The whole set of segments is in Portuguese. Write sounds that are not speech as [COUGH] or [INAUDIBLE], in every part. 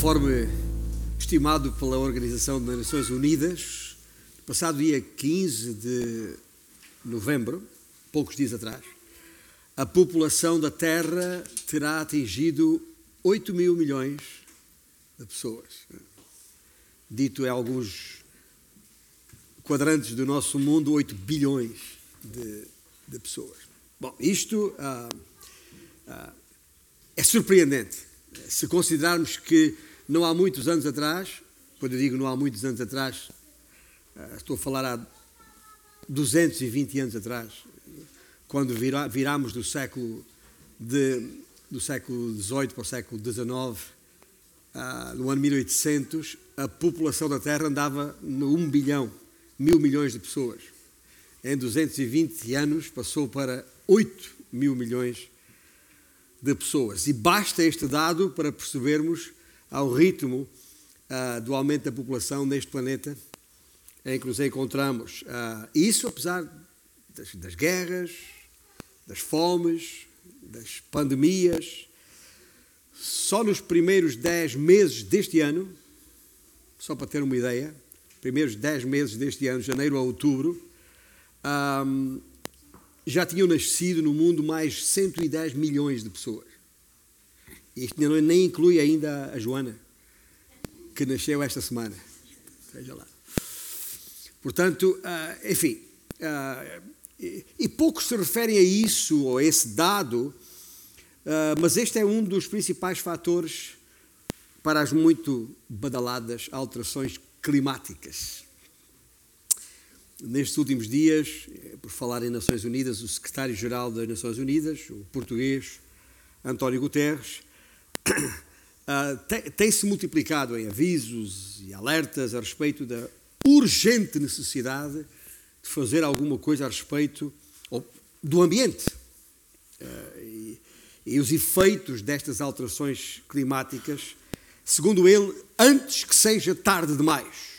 conforme estimado pela Organização das Nações Unidas, passado dia 15 de novembro, poucos dias atrás, a população da Terra terá atingido 8 mil milhões de pessoas. Dito em alguns quadrantes do nosso mundo, 8 bilhões de, de pessoas. Bom, isto ah, ah, é surpreendente se considerarmos que não há muitos anos atrás, quando eu digo não há muitos anos atrás, eh, estou a falar há 220 anos atrás, quando virámos do século de, do século XVIII para o século XIX, ah, no ano 1800, a população da Terra andava no 1 bilhão, mil milhões de pessoas. Em 220 anos passou para 8 mil milhões de pessoas. E basta este dado para percebermos ao ritmo uh, do aumento da população neste planeta em que nos encontramos. Uh, isso apesar das, das guerras, das fomes, das pandemias. Só nos primeiros 10 meses deste ano, só para ter uma ideia, primeiros 10 meses deste ano, janeiro a outubro, ah, já tinham nascido no mundo mais 110 milhões de pessoas. Isto nem inclui ainda a Joana, que nasceu esta semana. Veja lá. Portanto, ah, enfim, ah, e poucos se referem a isso, ou a esse dado, ah, mas este é um dos principais fatores para as muito badaladas alterações climáticas. Nestes últimos dias, por falar em Nações Unidas, o secretário-geral das Nações Unidas, o português António Guterres, uh, tem-se multiplicado em avisos e alertas a respeito da urgente necessidade de fazer alguma coisa a respeito do ambiente e, e os efeitos destas alterações climáticas, segundo ele, antes que seja tarde demais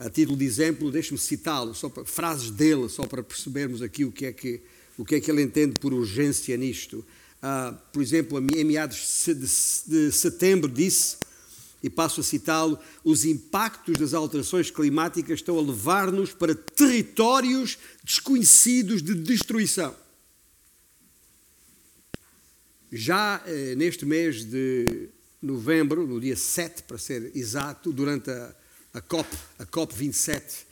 a título de exemplo, deixe-me citá-lo, só para, frases dele, só para percebermos aqui o que é que, o que, é que ele entende por urgência nisto. Uh, por exemplo, em meados de setembro disse, e passo a citá-lo, os impactos das alterações climáticas estão a levar-nos para territórios desconhecidos de destruição. Já eh, neste mês de novembro, no dia 7 para ser exato, durante a a COP, a COP 27,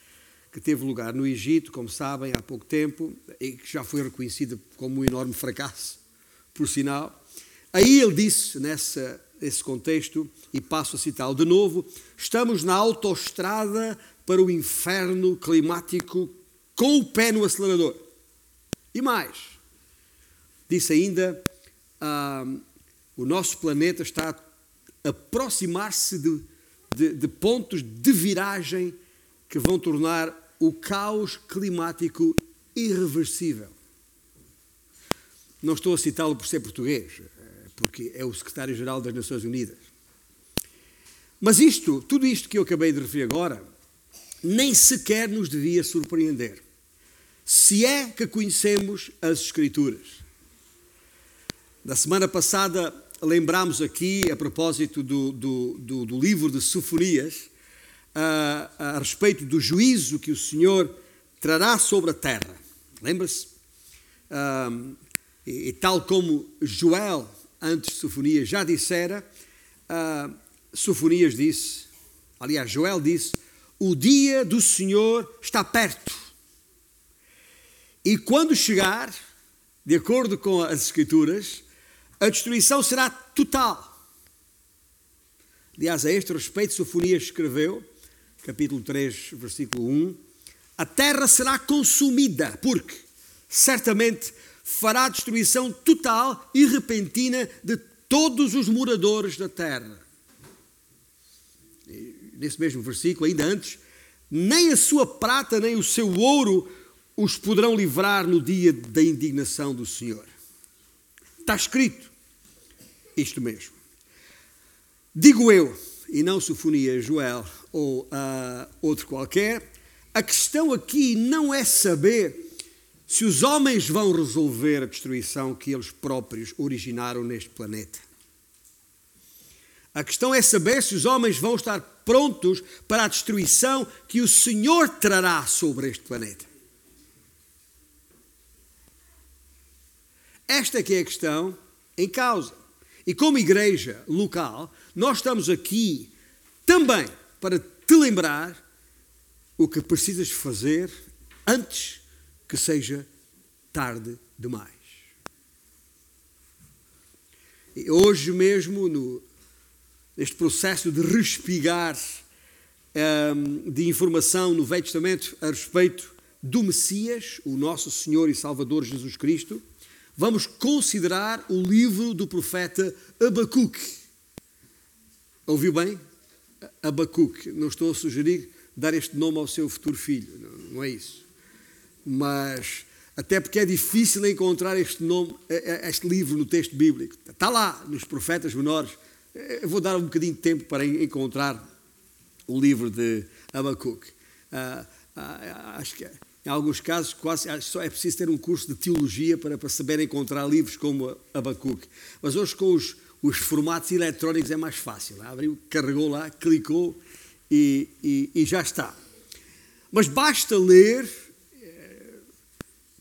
que teve lugar no Egito, como sabem, há pouco tempo, e que já foi reconhecida como um enorme fracasso, por sinal. Aí ele disse, nessa, nesse contexto, e passo a citá-lo de novo: estamos na autoestrada para o inferno climático com o pé no acelerador. E mais, disse ainda: ah, o nosso planeta está a aproximar-se de de, de pontos de viragem que vão tornar o caos climático irreversível. Não estou a citá-lo por ser português, porque é o secretário-geral das Nações Unidas. Mas isto, tudo isto que eu acabei de referir agora, nem sequer nos devia surpreender. Se é que conhecemos as Escrituras. Na semana passada lembramos aqui, a propósito do, do, do, do livro de Sofonias, a, a, respeito do juízo que o Senhor trará sobre a terra. Lembra-se? Um, e, e, tal como Joel, antes de Sofonias, já dissera, uh, Sofonias disse, aliás, Joel disse: O dia do Senhor está perto. E quando chegar, de acordo com as Escrituras, a destruição será total. Aliás, a este respeito, Sofonias escreveu, capítulo 3, versículo 1, a terra será consumida, porque certamente fará destruição total e repentina de todos os moradores da terra. Nesse mesmo versículo, ainda antes, nem a sua prata nem o seu ouro os poderão livrar no dia da indignação do Senhor. Está escrito isto mesmo. Digo eu, e não Sofonia, Joel ou uh, outro qualquer, a questão aqui não é saber se os homens vão resolver a destruição que eles próprios originaram neste planeta. A questão é saber se os homens vão estar prontos para a destruição que o Senhor trará sobre este planeta. Esta que é a questão em causa. E como igreja local, nós estamos aqui também para te lembrar o que precisas fazer antes que seja tarde demais. E hoje mesmo, no, neste processo de respigar um, de informação no Velho Testamento a respeito do Messias, o nosso Senhor e Salvador Jesus Cristo, vamos considerar o livro do profeta Abacuque. Ouviu bem? Abacuque. Não estou a sugerir dar este nome ao seu futuro filho, não, não é isso. Mas, até porque é difícil encontrar este nome, é, é, este livro no texto bíblico. Está lá, nos profetas menores. Eu vou dar um bocadinho de tempo para encontrar o livro de Abacuque. Ah, ah, acho que em alguns casos, quase só é preciso ter um curso de teologia para, para saber encontrar livros como Abacuque. Mas hoje, com os, os formatos eletrónicos, é mais fácil. Abriu, carregou lá, clicou e, e, e já está. Mas basta ler, eh,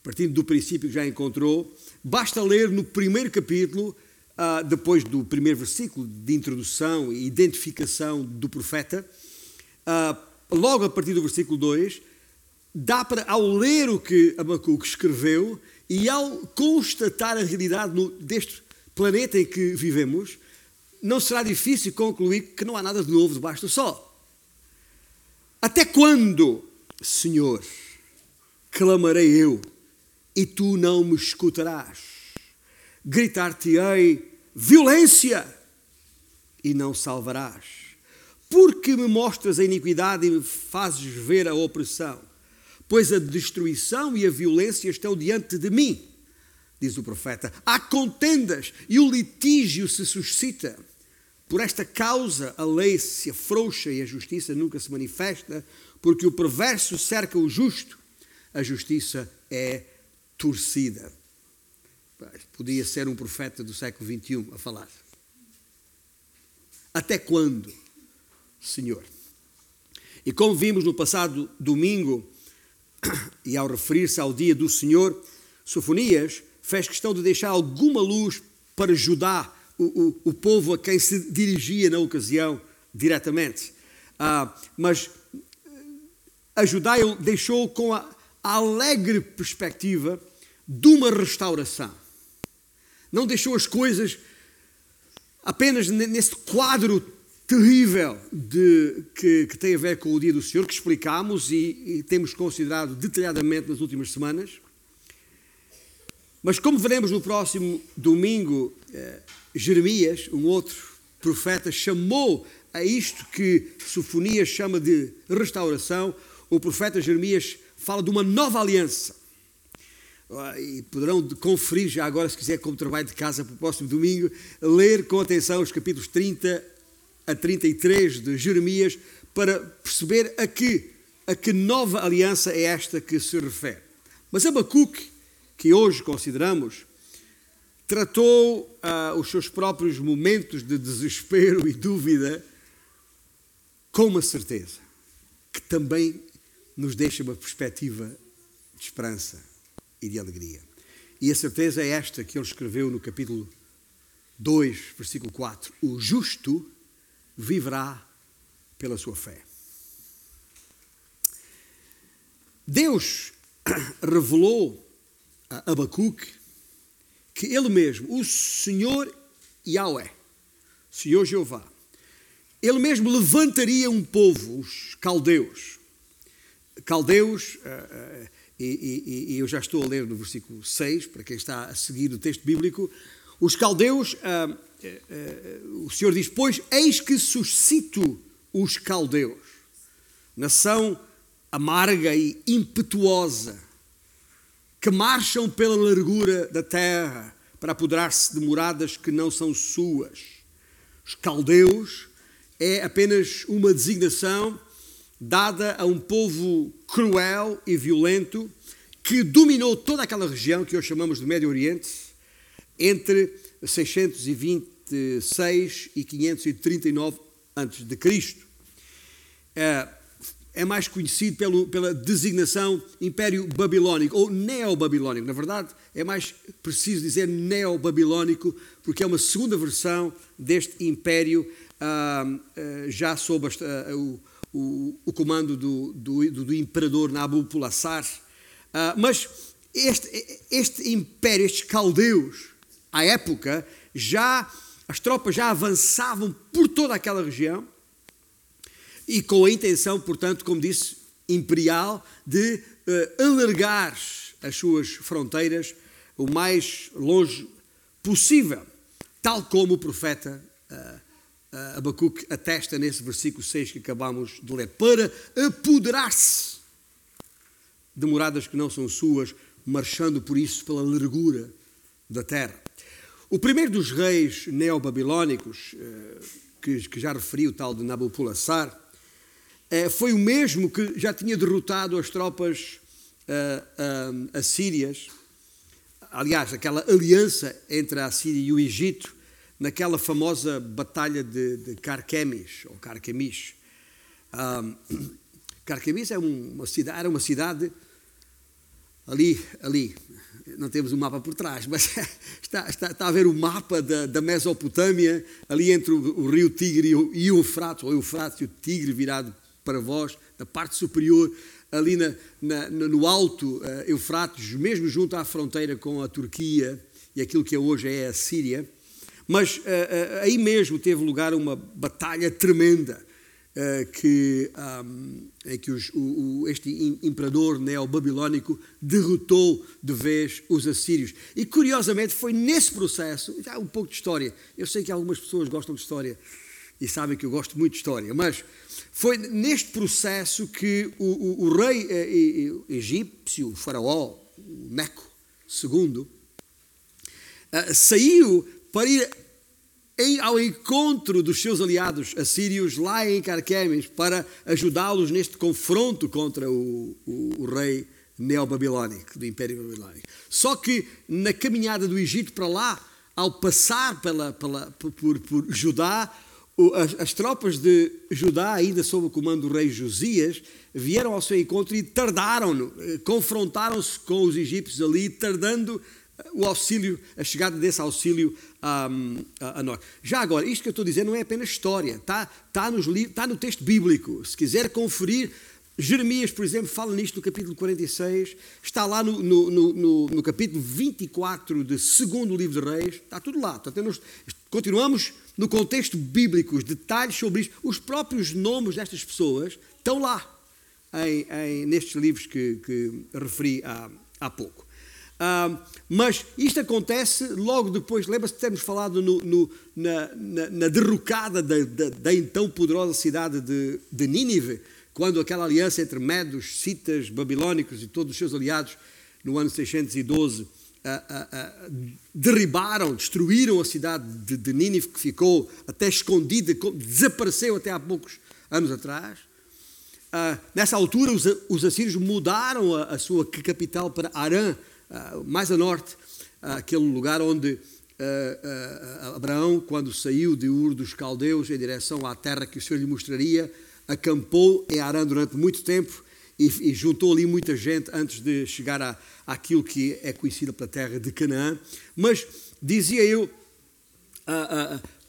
partindo do princípio que já encontrou, basta ler no primeiro capítulo, ah, depois do primeiro versículo de introdução e identificação do profeta, ah, logo a partir do versículo 2 dá para, ao ler o que Abacuque escreveu e ao constatar a realidade deste planeta em que vivemos, não será difícil concluir que não há nada de novo debaixo do sol. Até quando, Senhor, clamarei eu e tu não me escutarás? Gritar-te-ei violência e não salvarás. Porque me mostras a iniquidade e me fazes ver a opressão pois a destruição e a violência estão diante de mim, diz o profeta. Há contendas e o litígio se suscita. Por esta causa a lei se afrouxa e a justiça nunca se manifesta, porque o perverso cerca o justo, a justiça é torcida. Podia ser um profeta do século XXI a falar. Até quando, Senhor? E como vimos no passado domingo, e ao referir-se ao dia do Senhor, Sofonias fez questão de deixar alguma luz para Judá, o, o, o povo a quem se dirigia na ocasião diretamente. Ah, mas a Judá deixou com a alegre perspectiva de uma restauração. Não deixou as coisas apenas nesse quadro terrível de, que, que, tem a ver com o dia do Senhor, que explicámos e, e temos considerado detalhadamente nas últimas semanas. Mas como veremos no próximo domingo, eh, Jeremias, um outro profeta, chamou a isto que Sofonias chama de restauração. O profeta Jeremias fala de uma nova aliança. E poderão conferir já agora, se quiser, como trabalho de casa para o próximo domingo, ler com atenção os capítulos 30 a 33 de Jeremias para perceber a que, a que nova aliança é esta que se refere. Mas Abacuque, que hoje consideramos, tratou uh, os seus próprios momentos de desespero e dúvida com uma certeza, que também nos deixa uma perspectiva de esperança e de alegria. E a certeza é esta que ele escreveu no capítulo 2, versículo 4: O justo viverá pela sua fé. Deus [CLEARS THROAT] revelou a Abacuque que ele mesmo, o Senhor Yahweh, Senhor Jeová, ele mesmo levantaria um povo, os caldeus. Caldeus, eh, e, eu já estou a ler no versículo 6, para quem está a seguir o texto bíblico, os caldeus é, é, o Senhor diz: Pois eis que suscito os caldeus, nação amarga e impetuosa, que marcham pela largura da terra para apoderar-se de moradas que não são suas. Os caldeus é apenas uma designação dada a um povo cruel e violento que dominou toda aquela região que hoje chamamos de Médio Oriente entre 620 entre 6 e 539 a.C. É, é mais conhecido pelo, pela designação Império Babilónico ou Neobabilónico. Na verdade, é mais preciso dizer Neobabilónico, porque é uma segunda versão deste império, ah, ah, já sob ah, o, o, o, comando do, do, do imperador Nabopolassar. Ah, mas este, este império, estes caldeus, à época, já as tropas já avançavam por toda aquela região e com a intenção, portanto, como disse, imperial, de uh, alargar as suas fronteiras o mais longe possível, tal como o profeta uh, uh, Abacuque atesta nesse versículo 6 que acabamos de ler, para apoderar-se de moradas que não são suas, marchando por isso pela largura da terra. O primeiro dos reis neobabilónicos, eh, que já referi, o tal de Nabopolassar, eh, foi o mesmo que já tinha derrotado as tropas eh, assírias, aliás, aquela aliança entre a Assíria e o Egito, naquela famosa batalha de, de Carquemis, ou Carquemis. Carquemis é uma cidade, era uma cidade ali, ali, não temos o um mapa por trás, mas [LAUGHS] está, está, está, a ver o mapa da, da Mesopotâmia, ali entre o, o rio Tigre e o, Eufrates, ou Eufrates e o Tigre virado para vós, na parte superior, ali na, na, no alto uh, Eufrates, mesmo junto à fronteira com a Turquia e aquilo que hoje é a Síria. Mas uh, uh, aí mesmo teve lugar uma batalha tremenda eh, que, um, que os, o, o, este imperador neobabilónico derrotou de vez os assírios. E curiosamente foi nesse processo, já um pouco de história, eu sei que algumas pessoas gostam de história e sabem que eu gosto muito de história, mas foi neste processo que o, o rei eh, egípcio, o faraó, o Neco II, saiu para ir ao encontro dos seus aliados assírios lá em Carquemes para ajudá-los neste confronto contra o, o, o rei neobabilónico, do Império Babilónico. Só que na caminhada do Egito para lá, ao passar pela, pela, por, por Judá, as, as, tropas de Judá, ainda sob o comando do rei Josias, vieram ao seu encontro e tardaram, eh, confrontaram-se com os egípcios ali, tardando o auxílio, a chegada desse auxílio a, a, a, nós. Já agora, isto que eu estou dizendo não é apenas história, está, está, nos, está no texto bíblico. Se quiser conferir, Jeremias, por exemplo, fala nisto no capítulo 46, está lá no, no, no, no capítulo 24 do segundo livro de Reis, está tudo lá. Portanto, continuamos no contexto bíblico, os detalhes sobre isto, os próprios nomes destas pessoas estão lá, em, em, nestes livros que, que referi há, há pouco. Mas isto acontece logo depois, lembra-se de termos falado no, no, na, na, na, derrocada da, da, da, então poderosa cidade de, de Nínive, quando aquela aliança entre Medos, Citas, Babilónicos e todos os seus aliados, no ano 612, uh, uh, derribaram, destruíram a cidade de, de Nínive, que ficou até escondida, desapareceu até há poucos anos atrás. Nessa altura, os, os assírios mudaram a, a, sua capital para Arã, mais a norte, uh, aquele lugar onde uh, Abraão, quando saiu de Ur dos Caldeus em direção à terra que o Senhor lhe mostraria, acampou em Arã durante muito tempo e, juntou ali muita gente antes de chegar àquilo que é conhecido pela terra de Canaã. Mas, dizia eu,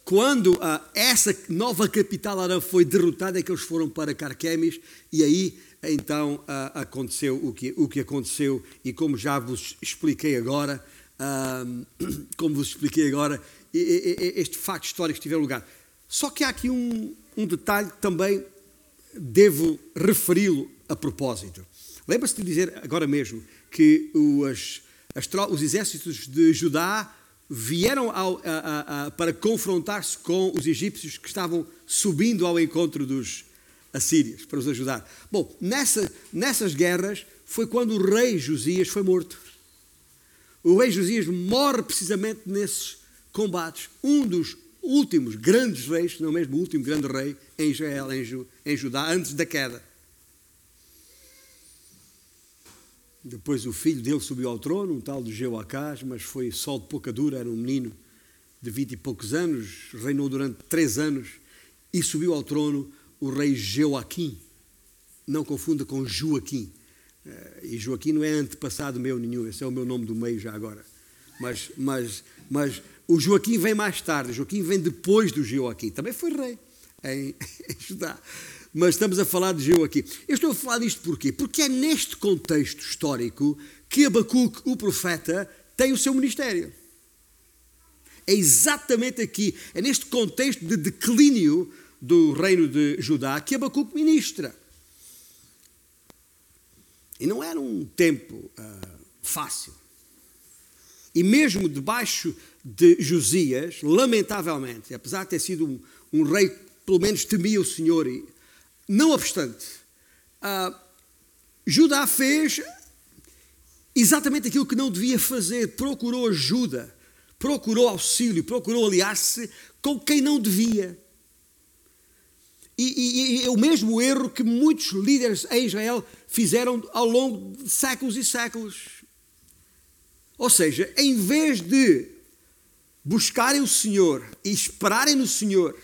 quando essa nova capital Arã foi derrotada, é que eles foram para Carquemis e aí então uh, aconteceu o que, o que aconteceu e como já vos expliquei agora, uh, [CLEARS THROAT] como vos expliquei agora, este facto histórico tiver lugar. Só que há aqui um, um detalhe que também devo referi-lo a propósito. Lembra-se de dizer agora mesmo que as, os exércitos de Judá vieram ao, a, a, a, para confrontar-se com os egípcios que estavam subindo ao encontro dos, assírios para os ajudar. Bom, nessa, nessas guerras foi quando o rei Josias foi morto. O rei Josias morre precisamente nesses combates. Um dos últimos grandes reis, não mesmo o último grande rei em Israel, em, Ju, em Judá, antes da queda. Depois o filho dele subiu ao trono, um tal de Jeoacás, mas foi sol de pouca dura, era um menino de vinte e poucos anos, reinou durante três anos e subiu ao trono o rei Joaquim. Não confunda com Joaquim. Eh, e Joaquim não é antepassado meu nenhum, esse é o meu nome do meio já agora. Mas, mas, mas o Joaquim vem mais tarde, Joaquim vem depois do Joaquim. Também foi rei em, [LAUGHS] em Judá. Mas estamos a falar de Joaquim. Eu estou a falar disto porquê? Porque é neste contexto histórico que Abacuque, o profeta, tem o seu ministério. É exatamente aqui, é neste contexto de declínio do reino de Judá que Abacuque ministra. E não era um tempo uh, fácil. E mesmo debaixo de Josias, lamentavelmente, apesar de ter sido um, um rei que pelo menos temia o Senhor, e, não obstante, uh, Judá fez exatamente aquilo que não devia fazer, procurou ajuda, procurou auxílio, procurou aliar-se com quem não devia. E, e, e, é o mesmo erro que muitos líderes em Israel fizeram ao longo de séculos e séculos. Ou seja, em vez de buscarem o Senhor e esperarem no Senhor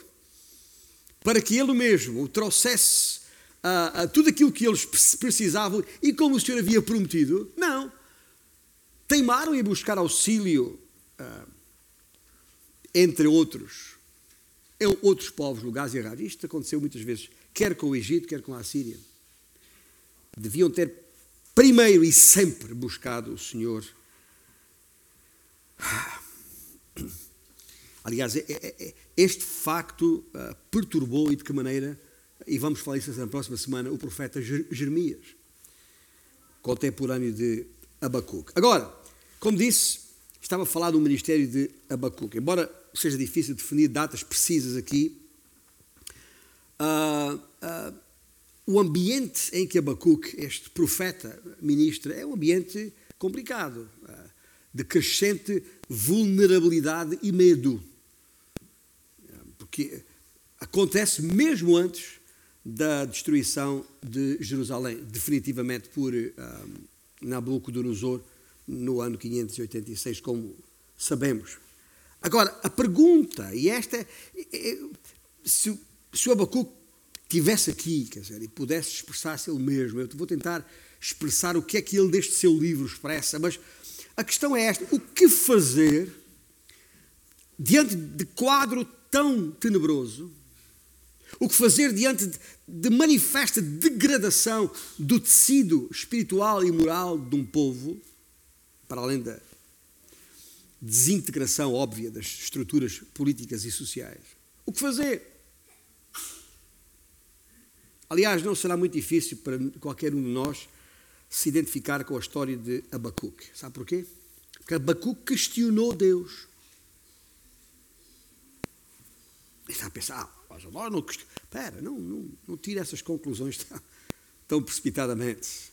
para que Ele mesmo o trouxesse a, tudo aquilo que eles precisavam e como o Senhor havia prometido, não. Teimaram em buscar auxílio, uh, entre outros, em outros povos, lugares errados. Isto aconteceu muitas vezes, quer com o Egito, quer com a Síria. Deviam ter primeiro e sempre buscado o Senhor Aliás, é, é, é, este facto uh, perturbou e de que maneira, e vamos falar isso na próxima semana, o profeta Jeremias, contemporâneo de Abacuque. Agora, como disse, estava a falar do ministério de Abacuque. Embora seja difícil definir datas precisas aqui, uh, uh, o ambiente em que Abacuque, este profeta, ministra, é um ambiente complicado de crescente vulnerabilidade e medo. Porque acontece mesmo antes da destruição de Jerusalém, definitivamente por um, Nabucodonosor no ano 586, como sabemos. Agora, a pergunta, e esta é, é se, se o Abacuque estivesse aqui, quer dizer, e pudesse expressar-se ele mesmo, eu vou tentar expressar o que é que ele deste seu livro expressa, mas a questão é esta: o que fazer diante de quadro tão tenebroso? O que fazer diante de, manifesta degradação do tecido espiritual e moral de um povo, para além da desintegração óbvia das estruturas políticas e sociais? O que fazer? Aliás, não será muito difícil para qualquer um de nós se identificar com a história de Abacuque. Sabe porquê? Porque Abacuque questionou Deus. E está a pensar, ah, agora não Espera, não, não, não tire essas conclusões tão, tão precipitadamente.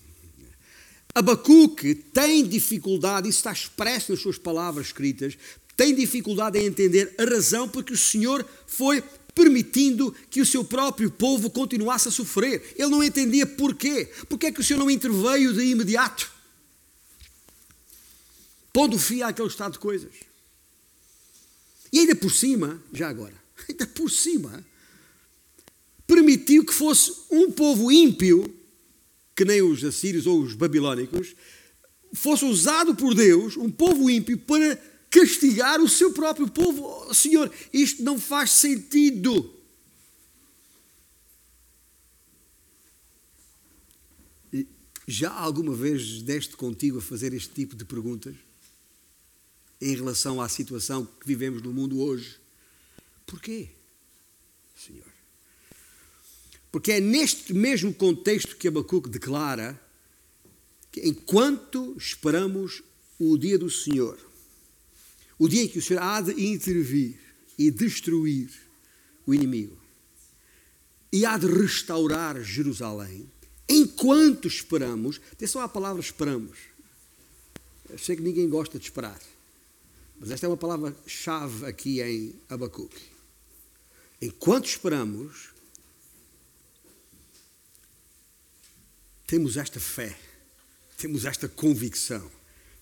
Abacuque tem dificuldade, isso está expresso nas suas palavras escritas, tem dificuldade em entender a razão porque o Senhor foi permitindo que o seu próprio povo continuasse a sofrer. Ele não entendia porquê. Porquê é que o Senhor não interveio de imediato? Pondo fim àquele estado de coisas. E ainda por cima, já agora, ainda por cima, permitiu que fosse um povo ímpio, que nem os assírios ou os babilónicos, fosse usado por Deus, um povo ímpio, para castigar o seu próprio povo. Oh, Senhor, isto não faz sentido. Já alguma vez deste contigo a fazer este tipo de perguntas em relação à situação que vivemos no mundo hoje? Porquê, Senhor? Porque é neste mesmo contexto que Abacuque declara que enquanto esperamos o dia do Senhor, o dia em que o Senhor há de intervir e destruir o inimigo e há de restaurar Jerusalém, enquanto esperamos, atenção à palavra esperamos. Eu sei que ninguém gosta de esperar, mas esta é uma palavra-chave aqui em Abacuque. Enquanto esperamos, temos esta fé, temos esta convicção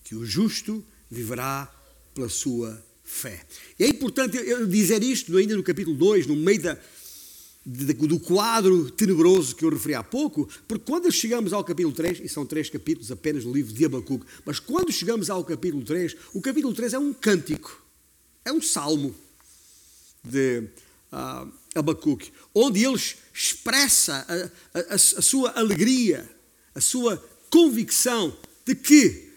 que o justo viverá pela sua fé. E é importante eu dizer isto ainda no capítulo 2, no meio da, do quadro tenebroso que eu referi há pouco, porque quando chegamos ao capítulo 3, e são três capítulos apenas do livro de Abacuque, mas quando chegamos ao capítulo 3, o capítulo 3 é um cântico, é um salmo de uh, Abacuque, onde ele expressa a, a, a, sua alegria, a sua convicção de que,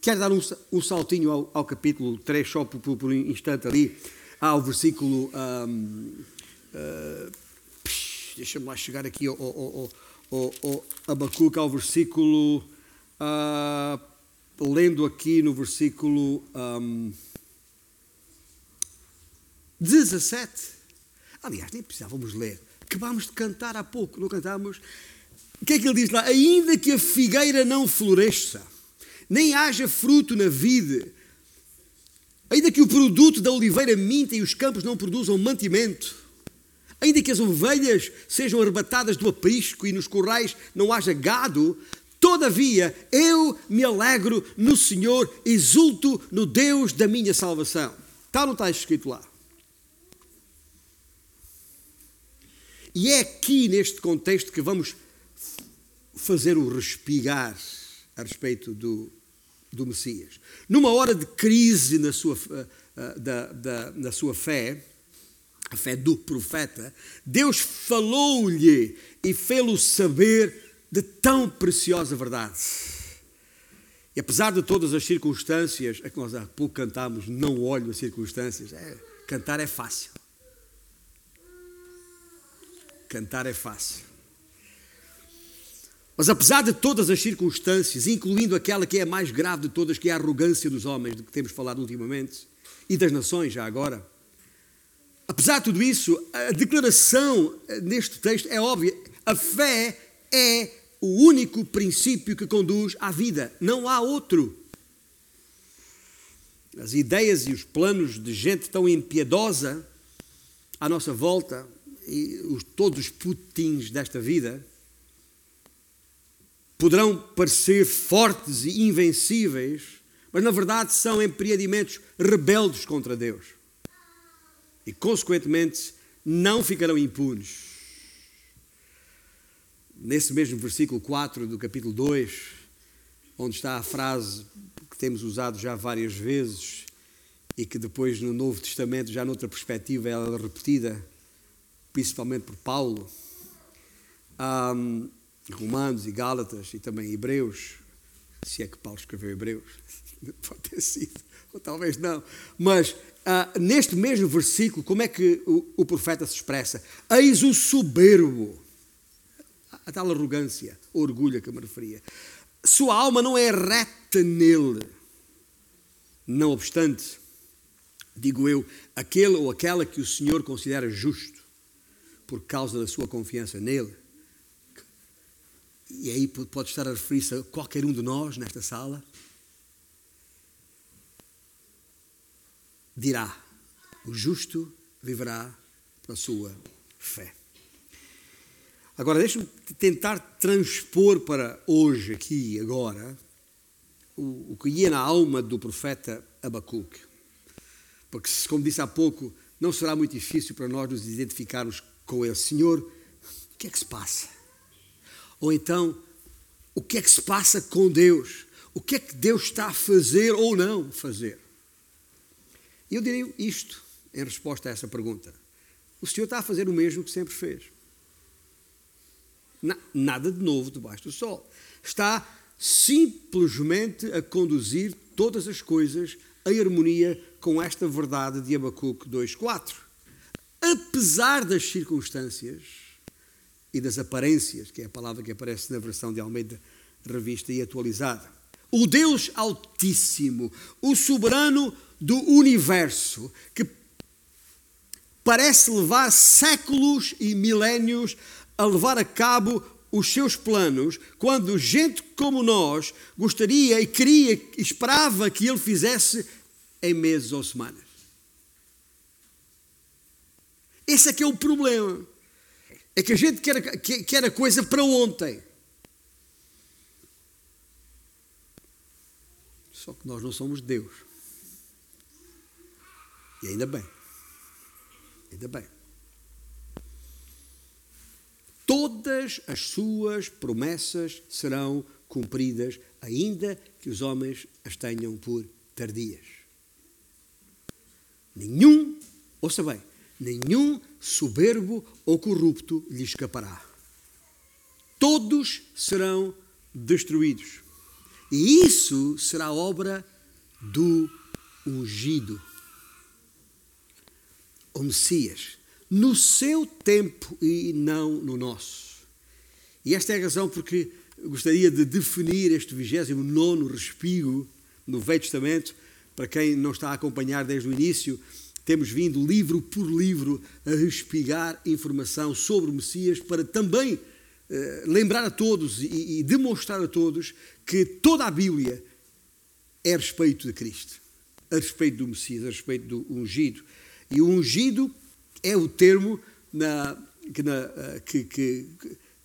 quer dar um, um saltinho ao, ao, capítulo 3, só por, por, por, um instante ali, ao versículo. Um, uh, Deixa-me lá chegar aqui ao, ao, ao, ao Abacuque, ao versículo. Uh, lendo aqui no versículo um, 17. Aliás, nem precisávamos ler. Acabámos de cantar há pouco, não cantámos? O que é que ele diz lá? Ainda que a figueira não floresça, nem haja fruto na vide, ainda que o produto da oliveira minta e os campos não produzam mantimento, ainda que as ovelhas sejam arrebatadas do aprisco e nos corrais não haja gado, todavia eu me alegro no Senhor, exulto no Deus da minha salvação. Está ou não está escrito lá? E é aqui neste contexto que vamos fazer o respigar a respeito do, do Messias. Numa hora de crise na sua, uh, da, da, na sua fé, a fé do profeta, Deus falou-lhe e fê-lo saber de tão preciosa verdade. E apesar de todas as circunstâncias, é que nós há pouco cantámos, não olho as circunstâncias, é, cantar é fácil. Cantar é fácil. Mas apesar de todas as circunstâncias, incluindo aquela que é a mais grave de todas, que é a arrogância dos homens, de que temos falado ultimamente, e das nações já agora, Apesar de tudo isso, a declaração eh, neste texto é óbvia. A fé é o único princípio que conduz à vida. Não há outro. As ideias e os planos de gente tão impiedosa à nossa volta, os, todos os putins desta vida, poderão parecer fortes e invencíveis, mas na verdade são empreendimentos rebeldes contra Deus e, consequentemente, não ficarão impunes. Nesse mesmo versículo 4 do capítulo 2, onde está a frase que temos usado já várias vezes e que depois no Novo Testamento, já noutra perspectiva, ela é repetida, principalmente por Paulo, um, Romanos e Gálatas e também Hebreus, se é que Paulo escreveu Hebreus, [LAUGHS] pode ter sido, ou talvez não, mas ah, neste mesmo versículo, como é que o, o, profeta se expressa? Eis o soberbo, a tal arrogância, orgulho a que me referia. Sua alma não é reta nele. Não obstante, digo eu, aquele ou aquela que o Senhor considera justo, por causa da sua confiança nele, e aí pode estar a referir-se a qualquer um de nós nesta sala, dirá: o justo viverá pela sua fé. Agora, deixe-me tentar transpor para hoje, aqui, agora, o, o que ia na alma do profeta Abacuque. Porque, como disse há pouco, não será muito difícil para nós nos identificarmos com ele. Senhor, o que é que se passa? Ou então, o que é que se passa com Deus? O que é que Deus está a fazer ou não fazer? Eu direi isto em resposta a essa pergunta. O Senhor está a fazer o mesmo que sempre fez. Nada de novo debaixo do sol. Está simplesmente a conduzir todas as coisas em harmonia com esta verdade de Abacuque 2.4. Apesar das circunstâncias e das aparências, que é a palavra que aparece na versão de Almeida revista e atualizada. O Deus Altíssimo, o soberano do universo que parece levar séculos e milénios a levar a cabo os seus planos, quando gente como nós gostaria e queria, esperava que ele fizesse em meses ou semanas. Esse é que é o problema. É que a gente quer, quer a coisa para ontem. Só que nós não somos Deus. E ainda bem. Ainda bem. Todas as suas promessas serão cumpridas, ainda que os homens as tenham por tardias. Nenhum, ouça bem, nenhum soberbo ou corrupto lhe escapará. Todos serão destruídos. E isso será obra do ungido. O Messias, no seu tempo e não no nosso. E esta é a razão porque gostaria de definir este 29 respiro no Velho Testamento. Para quem não está a acompanhar desde o início, temos vindo livro por livro a respigar informação sobre o Messias para também eh, lembrar a todos e, e demonstrar a todos que toda a Bíblia é a respeito de Cristo, a respeito do Messias, a respeito do ungido. E o ungido é o termo na, que, na, eh, que, que,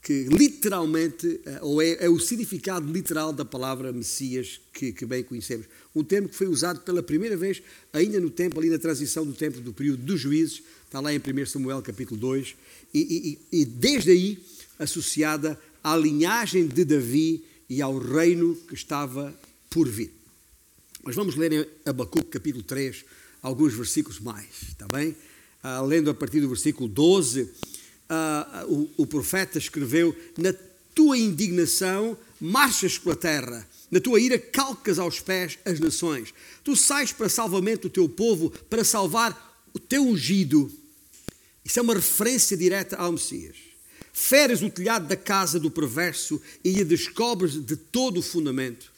que, literalmente, eh, ou é, é, o significado literal da palavra Messias que, que bem conhecemos. Um termo que foi usado pela primeira vez ainda no tempo, ali na transição do tempo do período dos juízes, está lá em 1 Samuel capítulo 2, e, e, e desde aí associada à linhagem de Davi e ao reino que estava por vir. Mas vamos ler em Abacuque capítulo 3 alguns versículos mais, está bem? Ah, lendo a partir do versículo 12, o, o profeta escreveu: Na tua indignação marchas pela terra, na tua ira calcas aos pés as nações. Tu sais para salvamento do teu povo, para salvar o teu ungido. Isso é uma referência direta ao Messias. Feres o telhado da casa do perverso e a descobres de todo o fundamento.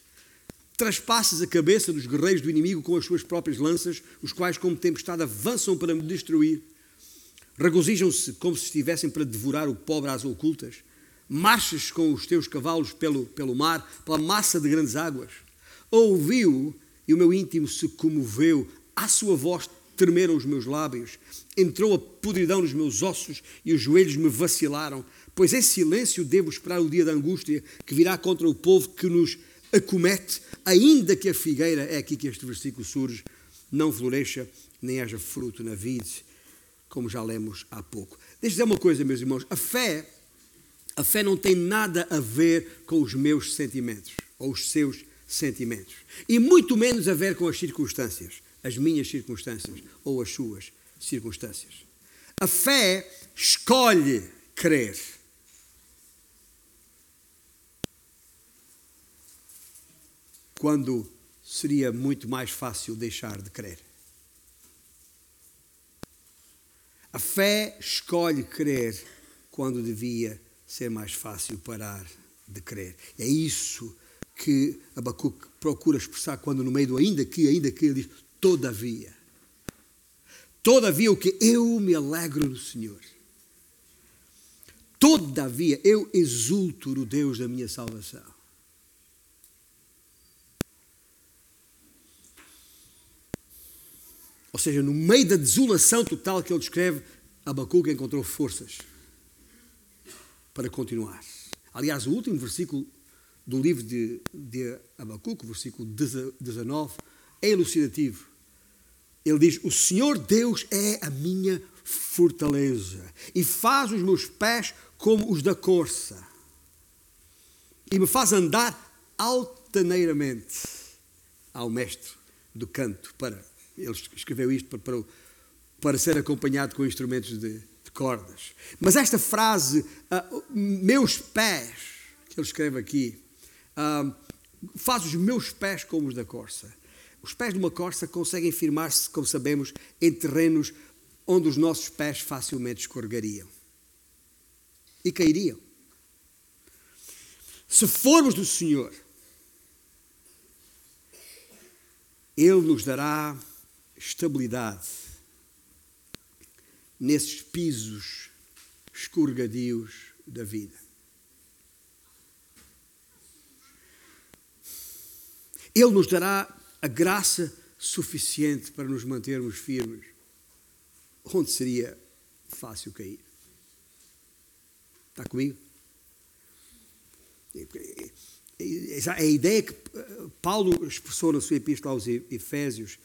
Traspassas a cabeça dos guerreiros do inimigo com as suas próprias lanças, os quais, como tempestade, avançam para me destruir. Regozijam-se como se estivessem para devorar o pobre às ocultas. Marchas com os teus cavalos pelo, pelo mar, pela massa de grandes águas. Ouviu e o meu íntimo se comoveu. À sua voz tremeram os meus lábios, entrou a podridão nos meus ossos e os joelhos me vacilaram, pois em silêncio devo esperar o dia da angústia que virá contra o povo que nos acomete, ainda que a figueira, é aqui que este versículo surge, não floresça, nem haja fruto na vide, como já lemos há pouco. Deixa eu dizer uma coisa, meus irmãos, a fé, a fé não tem nada a ver com os meus sentimentos, ou os seus sentimentos, e muito menos a ver com as circunstâncias as minhas circunstâncias ou as suas circunstâncias. A fé escolhe crer. Quando seria muito mais fácil deixar de crer. A fé escolhe crer quando devia ser mais fácil parar de crer. É isso que Abacuque procura expressar quando no meio do ainda que, ainda que, ele diz, Todavia, todavia o que eu me alegro no Senhor. Todavia eu exulto no Deus da minha salvação. Ou seja, no meio da desolação total que ele descreve, Abacuque encontrou forças para continuar. Aliás, o último versículo do livro de, de o versículo 19, é elucidativo. Ele diz: O Senhor Deus é a minha fortaleza e faz os meus pés como os da corça e me faz andar altaneiramente ao mestre do canto para ele escreveu isto para, para, para ser acompanhado com instrumentos de, de cordas. Mas esta frase, uh, meus pés, que ele escreve aqui, uh, faz os meus pés como os da corça. Os pés de uma corça conseguem firmar-se, como sabemos, em terrenos onde os nossos pés facilmente escorregariam e cairiam. Se formos do Senhor, Ele nos dará estabilidade nesses pisos escorregadios da vida. Ele nos dará a graça suficiente para nos mantermos firmes, onde seria fácil cair. Está comigo? É a ideia que Paulo expressou na sua epístola aos Efésios,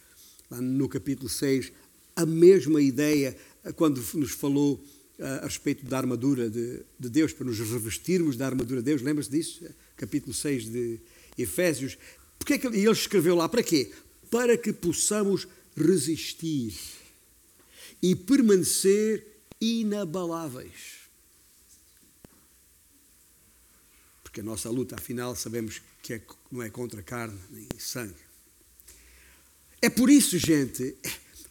no capítulo 6, a mesma ideia quando nos falou a respeito da armadura de, de Deus, para nos revestirmos da armadura de Deus. Lembra-se disso? Capítulo 6 de Efésios. Porque é que ele escreveu lá? Para quê? Para que possamos resistir e permanecer inabaláveis. Porque a nossa luta, afinal, sabemos que é, não é contra carne nem sangue. É por isso, gente.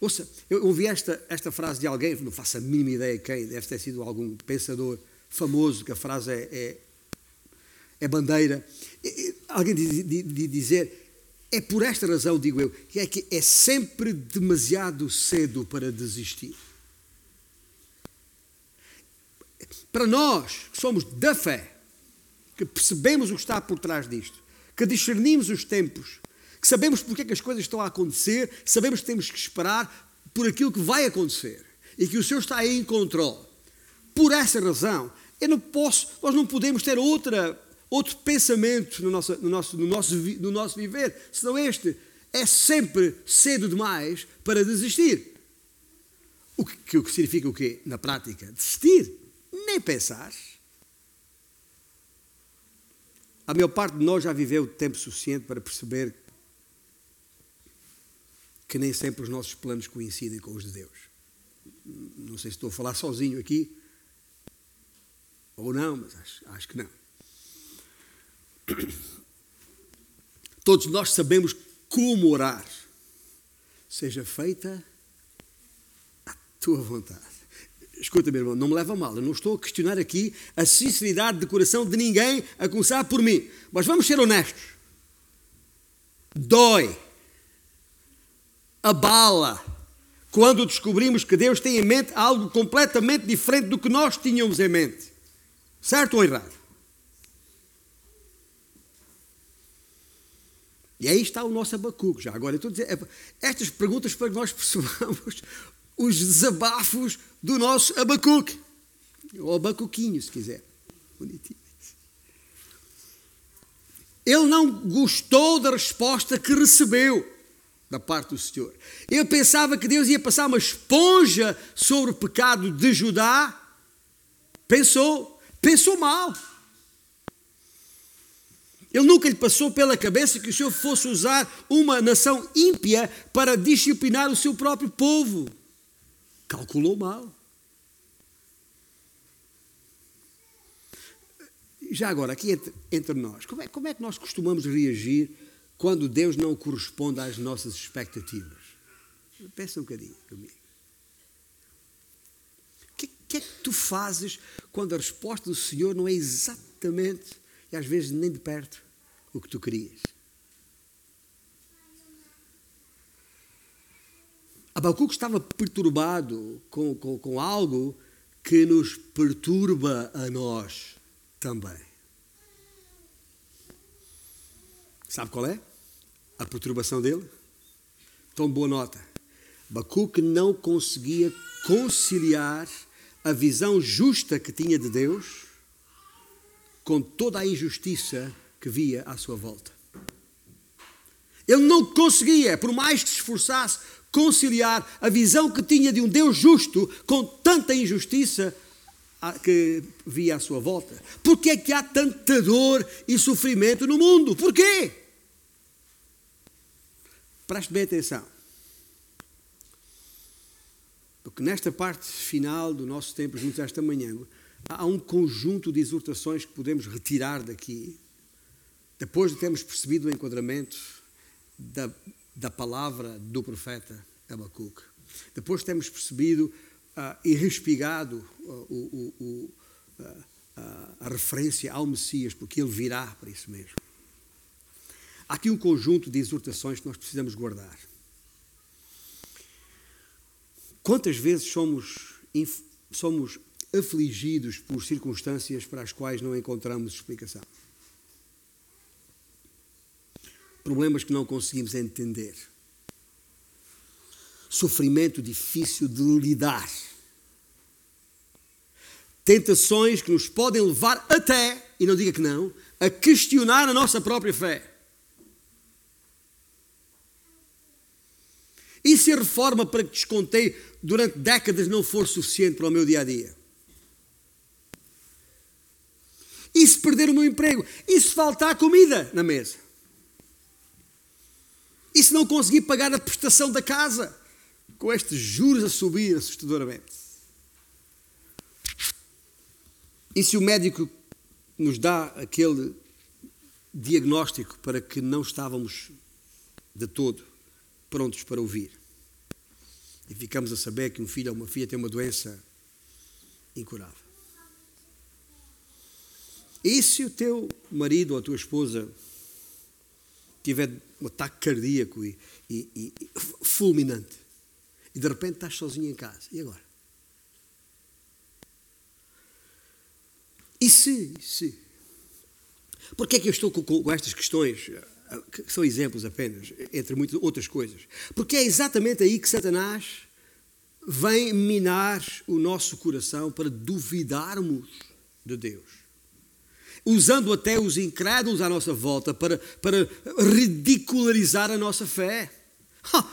Ouça, eu ouvi esta, esta frase de alguém, não faço a mínima ideia quem, deve ter sido algum pensador famoso, que a frase é, é, é bandeira. Alguém de, de, de dizer, é por esta razão, digo eu, que é que é sempre demasiado cedo para desistir. Para nós, que somos da fé, que percebemos o que está por trás disto, que discernimos os tempos, que sabemos porque é que as coisas estão a acontecer, sabemos que temos que esperar por aquilo que vai acontecer e que o Senhor está aí em controle. Por essa razão, eu não posso, nós não podemos ter outra, outro pensamento no nosso, no, nosso, no, nosso, no nosso viver, senão este é sempre cedo demais para desistir. O que, o que significa o quê? Na prática, desistir, nem pensar. A maior parte de nós já viveu tempo suficiente para perceber que nem sempre os nossos planos coincidem com os de Deus. Não sei se estou a falar sozinho aqui ou não, mas acho, acho que não. Todos nós sabemos como orar. Seja feita a tua vontade. Escuta, meu irmão, não me leva a mal. Eu não estou a questionar aqui a sinceridade de coração de ninguém, a começar por mim. Mas vamos ser honestos. Dói. Abala. Quando descobrimos que Deus tem em mente algo completamente diferente do que nós tínhamos em mente. Certo ou errado? E aí está o nosso Abacuque. Já agora, estou a dizer, estas perguntas para que nós [LAUGHS] percebamos os desabafos do nosso Abacuque. Ou Abacuquinho, se quiser. Bonitinho. Ele não gostou da resposta que recebeu da parte do Senhor. Ele pensava que Deus ia passar uma esponja sobre o pecado de Judá. Pensou, pensou mal. Ele nunca lhe passou pela cabeça que o Senhor fosse usar uma nação ímpia para disciplinar o seu próprio povo calculou mal. Já agora, aqui entre, entre nós, como é, como é que nós costumamos reagir quando Deus não corresponde às nossas expectativas? Pensa um bocadinho comigo. O que, que é que tu fazes quando a resposta do Senhor não é exatamente, e às vezes nem de perto, o que tu querias? Abacuque estava perturbado com, com, com algo que nos perturba a nós também. Sabe qual é? A perturbação dele? Tome boa nota. Abacuque não conseguia conciliar a visão justa que tinha de Deus com toda a injustiça que via à sua volta. Ele não conseguia, por mais que se esforçasse, conciliar a visão que tinha de um Deus justo com tanta injustiça que via à sua volta. Por que é que há tanta dor e sofrimento no mundo? Por quê? Preste bem atenção. Porque nesta parte final do nosso tempo, juntos esta manhã, há um conjunto de exortações que podemos retirar daqui, depois de termos percebido o enquadramento da da palavra do profeta Abacuque. Depois temos percebido uh, e respigado uh, uh, a referência ao Messias, porque ele virá para isso mesmo. Há aqui um conjunto de exortações que nós precisamos guardar. Quantas vezes somos, somos afligidos por circunstâncias para as quais não encontramos explicação? problemas que não conseguimos entender, sofrimento difícil de lidar, tentações que nos podem levar até, e não diga que não, a questionar a nossa própria fé. E se a reforma para que descontei durante décadas não for suficiente para o meu dia a dia? E se perder o meu emprego? E se faltar comida na mesa? E se não conseguir pagar a prestação da casa? Com estes juros a subir assustadoramente? E se o médico nos dá aquele diagnóstico para que não estávamos de todo prontos para ouvir? E ficamos a saber que um filho ou uma filha tem uma doença incurável. E se o teu marido ou a tua esposa tiver um ataque cardíaco e, e, e fulminante e de repente estás sozinho em casa, e agora? E se, se? Porquê é que eu estou com, com estas questões, que são exemplos apenas, entre muitas outras coisas? Porque é exatamente aí que Satanás vem minar o nosso coração para duvidarmos de Deus usando até os incrédulos à nossa volta para, para ridicularizar a nossa fé. Ha,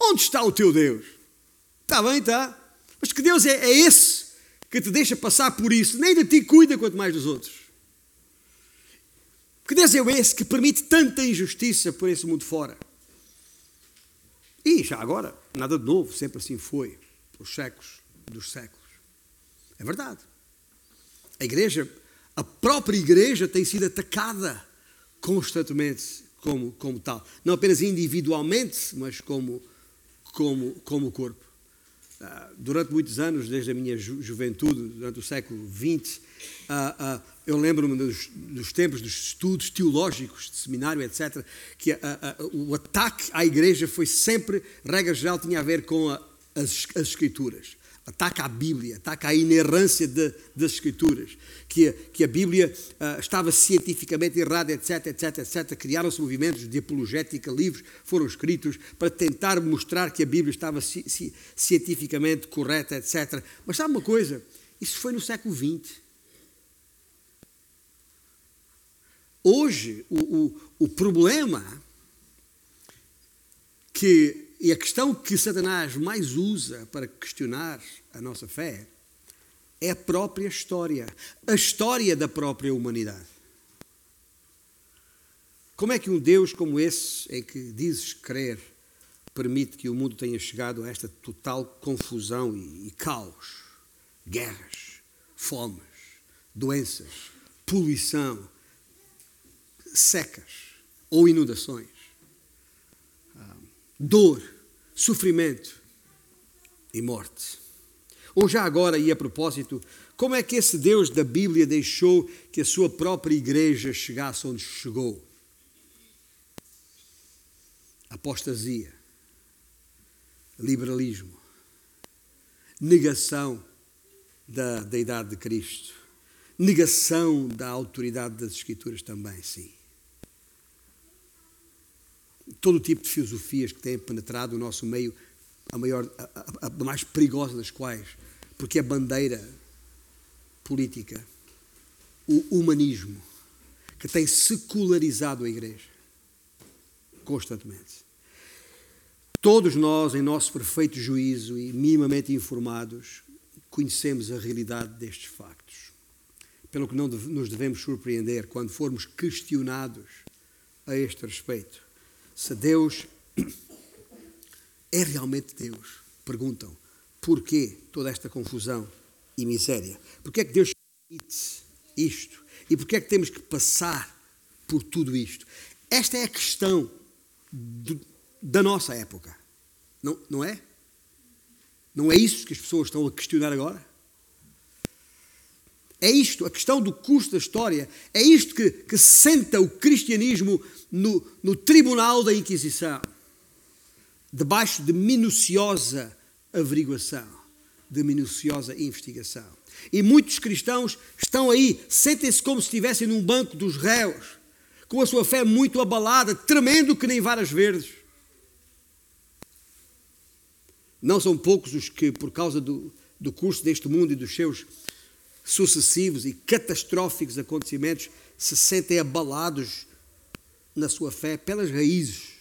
onde está o teu Deus? Está bem, está. Mas que Deus é, é esse que te deixa passar por isso? Nem de ti cuida, quanto mais dos outros. Que Deus é esse que permite tanta injustiça por esse mundo fora? E já agora, nada de novo, sempre assim foi, pelos séculos dos séculos. É verdade. A igreja a própria igreja tem sido atacada constantemente como, como tal. Não apenas individualmente, mas como, como, como corpo. Uh, durante muitos anos, desde a minha ju juventude, durante o século XX, eu lembro-me dos, dos, tempos dos estudos teológicos, de seminário, etc., que o ataque à igreja foi sempre, regra geral, tinha a ver com a, as, as escrituras ataca a Bíblia, ataca a inerrância de, das Escrituras, que, que a Bíblia uh, estava cientificamente errada, etc, etc, etc. Criaram-se movimentos de apologética, livros foram escritos para tentar mostrar que a Bíblia estava ci, ci, cientificamente correta, etc. Mas sabe uma coisa? Isso foi no século XX. Hoje, o, o, o problema que e a questão que Satanás mais usa para questionar a nossa fé é a própria história, a história da própria humanidade. Como é que um Deus como esse, em que dizes crer, permite que o mundo tenha chegado a esta total confusão e, e caos? Guerras, fomes, doenças, poluição, secas ou inundações dor, sofrimento e morte. Ou já agora, e a propósito, como é que esse Deus da Bíblia deixou que a sua própria igreja chegasse onde chegou? Apostasia, liberalismo, negação da deidade de Cristo, negação da autoridade das Escrituras também, sim todo tipo de filosofias que têm penetrado o nosso meio, a, maior, a, a, a mais perigosa das quais, porque a bandeira política, o humanismo, que tem secularizado a Igreja constantemente. Todos nós, em nosso perfeito juízo e minimamente informados, conhecemos a realidade destes factos. Pelo que não nos devemos surpreender quando formos questionados a este respeito se Deus é realmente Deus, perguntam, porquê toda esta confusão e miséria? Porquê é que Deus permite isto? E porquê é que temos que passar por tudo isto? Esta é a questão de, da nossa época, não, não é? Não é isso que as pessoas estão a questionar agora? É isto, a questão do custo da história, é isto que, que senta o cristianismo no, no tribunal da Inquisição, debaixo de minuciosa averiguação, de minuciosa investigação. E muitos cristãos estão aí, sentem-se como se estivessem num banco dos réus, com a sua fé muito abalada, tremendo que nem varas verdes. Não são poucos os que, por causa do, do curso deste mundo e dos seus sucessivos e catastróficos acontecimentos se sentem abalados na sua fé pelas raízes.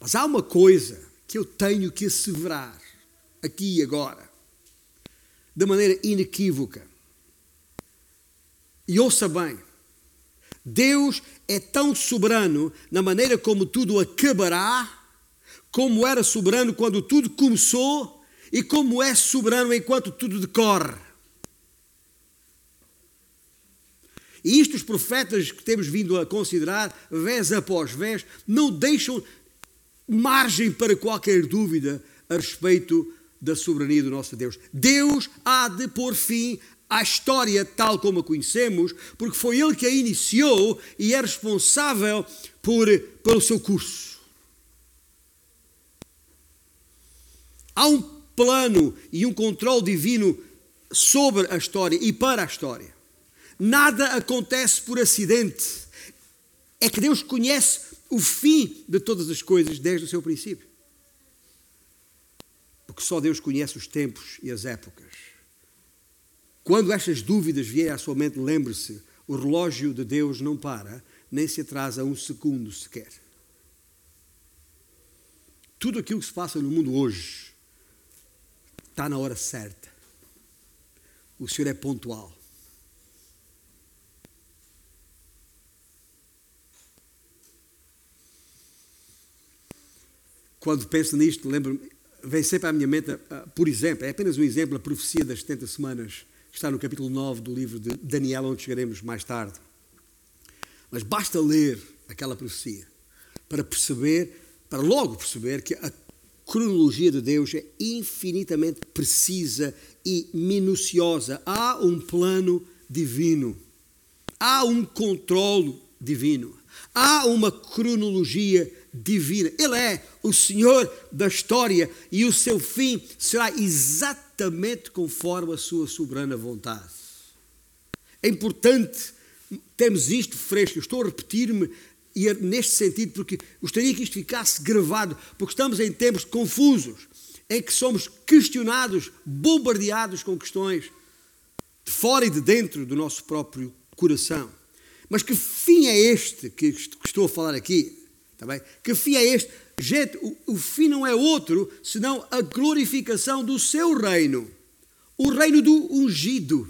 Mas há uma coisa que eu tenho que asseverar aqui e agora, de maneira inequívoca. E ouça bem, Deus é tão soberano na maneira como tudo acabará, como era soberano quando tudo começou e como é soberano enquanto tudo decorre. E isto os profetas que temos vindo a considerar, vez após vez, não deixam margem para qualquer dúvida a respeito da soberania do nosso Deus. Deus há de pôr fim à história tal como a conhecemos, porque foi Ele que a iniciou e é responsável por, pelo seu curso. Há um plano e um controle divino sobre a história e para a história. Nada acontece por acidente. É que Deus conhece o fim de todas as coisas desde o seu princípio. Porque só Deus conhece os tempos e as épocas. Quando estas dúvidas vierem à sua mente, lembre-se: o relógio de Deus não para, nem se atrasa um segundo sequer. Tudo aquilo que se passa no mundo hoje está na hora certa. O Senhor é pontual. Quando penso nisto, lembro vem sempre à minha mente, por exemplo, é apenas um exemplo, a profecia das 70 semanas, que está no capítulo 9 do livro de Daniel, onde chegaremos mais tarde. Mas basta ler aquela profecia para perceber, para logo perceber que a cronologia de Deus é infinitamente precisa e minuciosa. Há um plano divino, há um controle divino, há uma cronologia divina. Ele é o Senhor da história e o seu fim será exatamente conforme a sua soberana vontade. É importante termos isto fresco. Estou a repetir-me é neste sentido porque gostaria que isto ficasse gravado, porque estamos em tempos confusos, em que somos questionados, bombardeados com questões de fora e de dentro do nosso próprio coração. Mas que fim é este que estou a falar aqui? Tá bem? Que fim é este? Gente, o, o fim não é outro senão a glorificação do seu reino, o reino do ungido.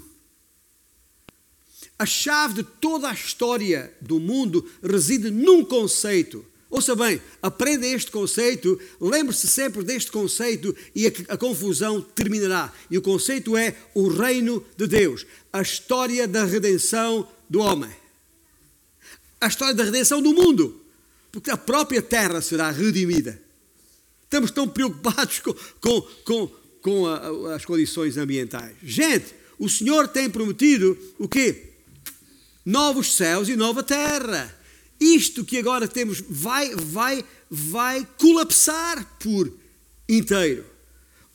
A chave de toda a história do mundo reside num conceito. Ouça bem, aprenda este conceito, lembre-se sempre deste conceito e a, a, confusão terminará. E o conceito é o reino de Deus, a história da redenção do homem, a história da redenção do mundo porque a própria terra será redimida. Estamos tão preocupados com, com, com, com a, as condições ambientais. Gente, o Senhor tem prometido o quê? Novos céus e nova terra. Isto que agora temos vai, vai, vai colapsar por inteiro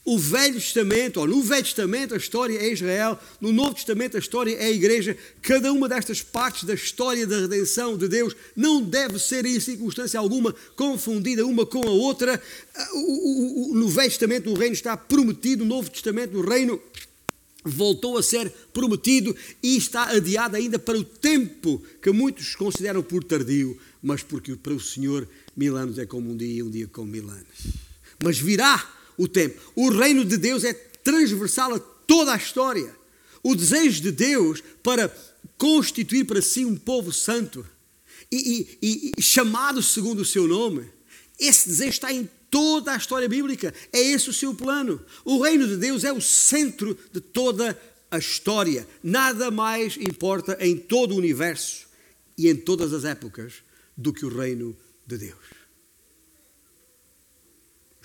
o Velho Testamento, ou no Velho Testamento a história é Israel, no Novo Testamento a história é a Igreja. Cada uma destas partes da história da redenção de Deus não deve ser em circunstância alguma confundida uma com a outra. No Velho Testamento o reino está prometido, no Novo Testamento o reino voltou a ser prometido e está adiado ainda para o tempo que muitos consideram por tardio, mas porque para o Senhor mil anos é como um dia e um dia como mil anos. Mas virá o tempo. O reino de Deus é transversal a toda a história. O desejo de Deus para constituir para si um povo santo e, e, e chamado segundo o seu nome, esse desejo está em toda a história bíblica. É esse o seu plano. O reino de Deus é o centro de toda a história. Nada mais importa em todo o universo e em todas as épocas do que o reino de Deus.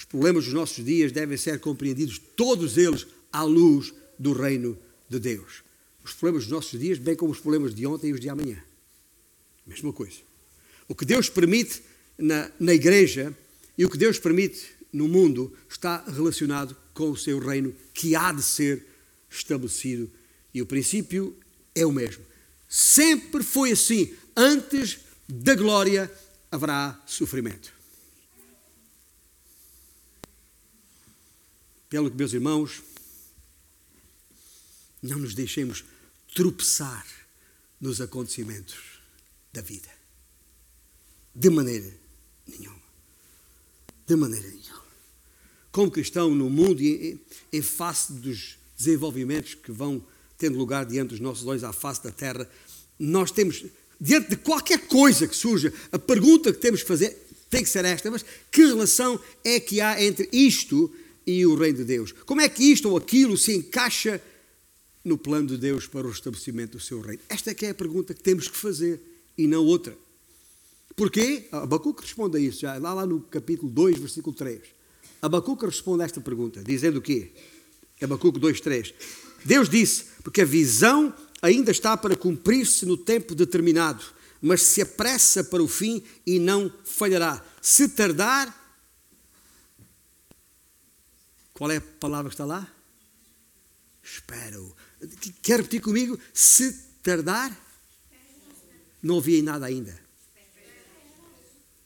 Os problemas dos nossos dias devem ser compreendidos, todos eles, à luz do reino de Deus. Os problemas dos nossos dias, bem como os problemas de ontem e os de amanhã. Mesma coisa. O que Deus permite na, na igreja e o que Deus permite no mundo está relacionado com o seu reino que há de ser estabelecido. E o princípio é o mesmo. Sempre foi assim. Antes da glória haverá sofrimento. Pelo que, meus irmãos, não nos deixemos tropeçar nos acontecimentos da vida. De maneira nenhuma. De maneira nenhuma. como cristão no mundo e em face dos desenvolvimentos que vão tendo lugar diante dos nossos olhos à face da terra, nós temos, diante de qualquer coisa que surja, a pergunta que temos que fazer tem que ser esta, mas que relação é que há entre isto e o reino de Deus? Como é que isto ou aquilo se encaixa no plano de Deus para o estabelecimento do seu reino? Esta é que é a pergunta que temos que fazer e não outra. Porquê? Abacuque responde a isso, já lá, lá no capítulo 2, versículo 3. Abacuque responde a esta pergunta, dizendo o quê? Abacuque 2, 3. Deus disse, porque a visão ainda está para cumprir-se no tempo determinado, mas se apressa para o fim e não falhará. Se tardar, qual é a palavra que está lá? Espero. Quer repetir comigo? Se tardar, não ouvi nada ainda.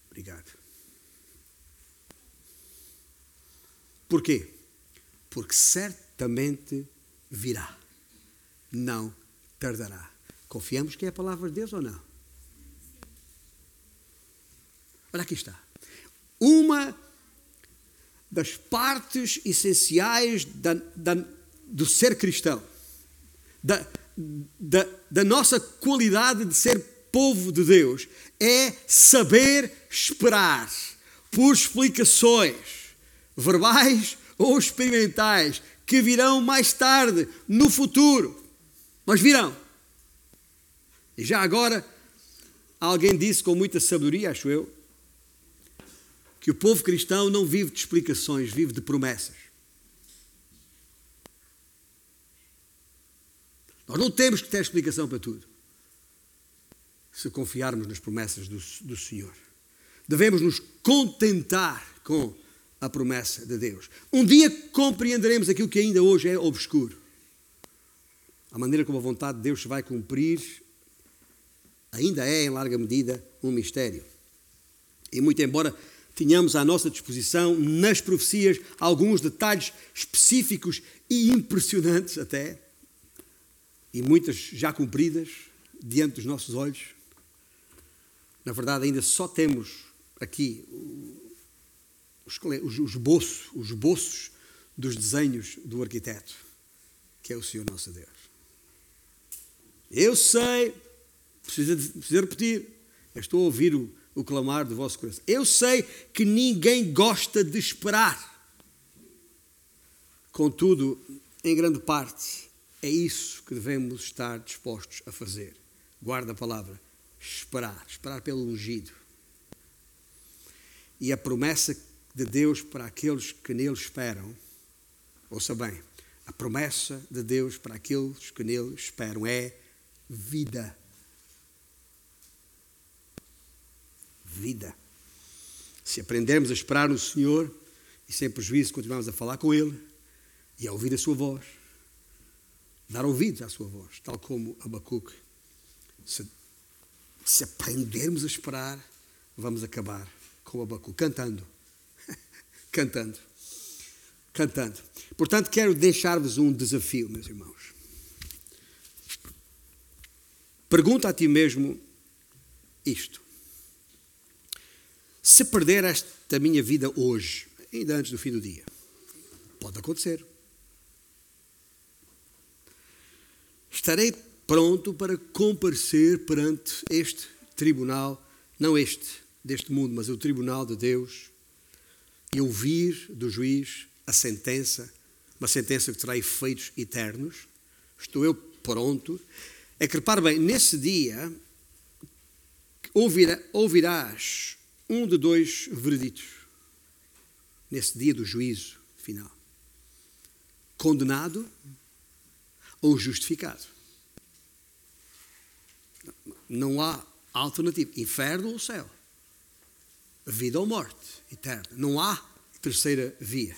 Obrigado. Porquê? Porque certamente virá. Não tardará. Confiamos que é a palavra de Deus ou não? Olha aqui está. Uma das partes essenciais da, da, do ser cristão, da, da, da nossa qualidade de ser povo de Deus é saber esperar por explicações verbais ou experimentais que virão mais tarde, no futuro. Mas virão. E já agora, alguém disse com muita sabedoria, acho eu, que o povo cristão não vive de explicações, vive de promessas. Nós não temos que ter explicação para tudo se confiarmos nas promessas do, do Senhor. Devemos nos contentar com a promessa de Deus. Um dia compreenderemos aquilo que ainda hoje é obscuro. A maneira como a vontade de Deus se vai cumprir ainda é, em larga medida, um mistério. E muito embora tenhamos à nossa disposição, nas profecias, alguns detalhes específicos e impressionantes até, e muitas já cumpridas diante dos nossos olhos, na verdade, ainda só temos aqui os, os, os, bolsos, os bolsos dos desenhos do arquiteto, que é o Senhor nosso Deus. Eu sei, preciso, preciso repetir, eu estou a ouvir o, o clamar do vosso coração. Eu sei que ninguém gosta de esperar. Contudo, em grande parte, é isso que devemos estar dispostos a fazer. Guarda a palavra esperar, esperar pelo ungido. E a promessa de Deus para aqueles que nele esperam, ouça bem, a promessa de Deus para aqueles que nele esperam é vida. Vida. Se aprendermos a esperar no Senhor e sem prejuízo continuarmos a falar com Ele e a ouvir a Sua voz, dar ouvidos à Sua voz, tal como Abacuque se se aprendermos a esperar, vamos acabar com o Abacu, cantando. [LAUGHS] cantando. Cantando. Portanto, quero deixar-vos um desafio, meus irmãos. Pergunta a ti mesmo isto. Se perder esta minha vida hoje, ainda antes do fim do dia, pode acontecer. Estarei pronto para comparecer perante este tribunal, não este deste mundo, mas o tribunal de Deus, e ouvir do juiz a sentença, uma sentença que terá efeitos eternos. Estou eu pronto. É que repare bem, nesse dia ouvirá, ouvirás um de dois vereditos. Nesse dia do juízo final: condenado ou justificado. Não há alternativa. Inferno ou céu. Vida ou morte eterna. Não há terceira via.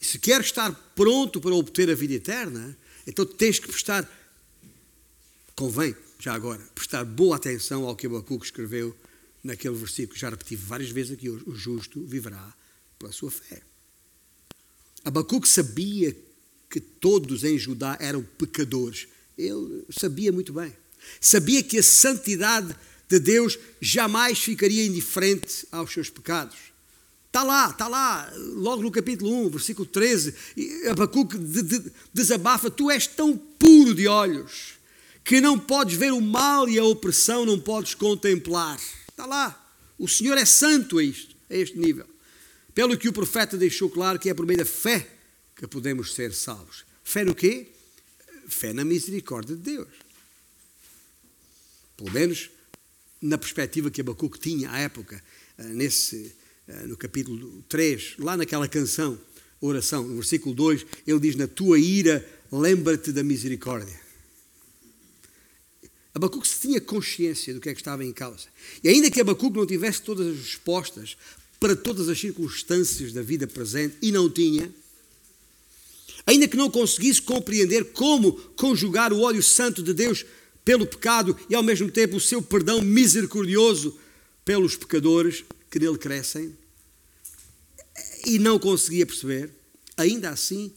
Se queres estar pronto para obter a vida eterna, então tens que prestar, convém, já agora, prestar boa atenção ao que Abacuque escreveu naquele versículo, já repeti várias vezes aqui hoje, o justo viverá pela sua fé. Abacuque sabia que todos em Judá eram pecadores. Ele sabia muito bem. Sabia que a santidade de Deus jamais ficaria indiferente aos seus pecados. Está lá, está lá, logo no capítulo 1, versículo 13, Abacuque de, de, desabafa: Tu és tão puro de olhos que não podes ver o mal e a opressão, não podes contemplar. Está lá, o Senhor é santo a, isto, a este nível. Pelo que o profeta deixou claro que é por meio da fé que podemos ser salvos. Fé no quê? Fé na misericórdia de Deus. Pelo menos na perspectiva que Abacuque tinha à época, eh, nesse, eh, no capítulo 3, lá naquela canção, oração, no versículo 2, ele diz: Na tua ira, lembra-te da misericórdia. Abacuque tinha consciência do que é que estava em causa. E ainda que Abacuque não tivesse todas as respostas para todas as circunstâncias da vida presente, e não tinha, ainda que não conseguisse compreender como conjugar o ódio santo de Deus pelo pecado e ao mesmo tempo o seu perdão misericordioso pelos pecadores que nele crescem e não conseguia perceber, ainda assim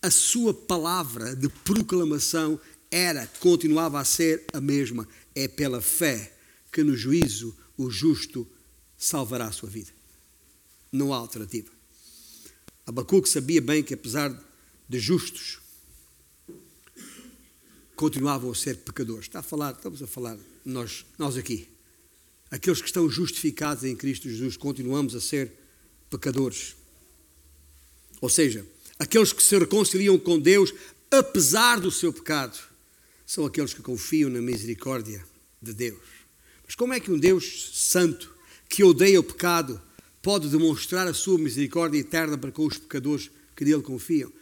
a sua palavra de proclamação era, continuava a ser a mesma. É pela fé que no juízo o justo salvará a sua vida. Não há alternativa. Abacuque sabia bem que apesar de justos, continuavam a ser pecadores. Está a falar, estamos a falar nós, nós aqui. Aqueles que estão justificados em Cristo Jesus continuamos a ser pecadores. Ou seja, aqueles que se reconciliam com Deus apesar do seu pecado são aqueles que confiam na misericórdia de Deus. Mas como é que um Deus santo que odeia o pecado pode demonstrar a sua misericórdia eterna para com os pecadores que nele confiam?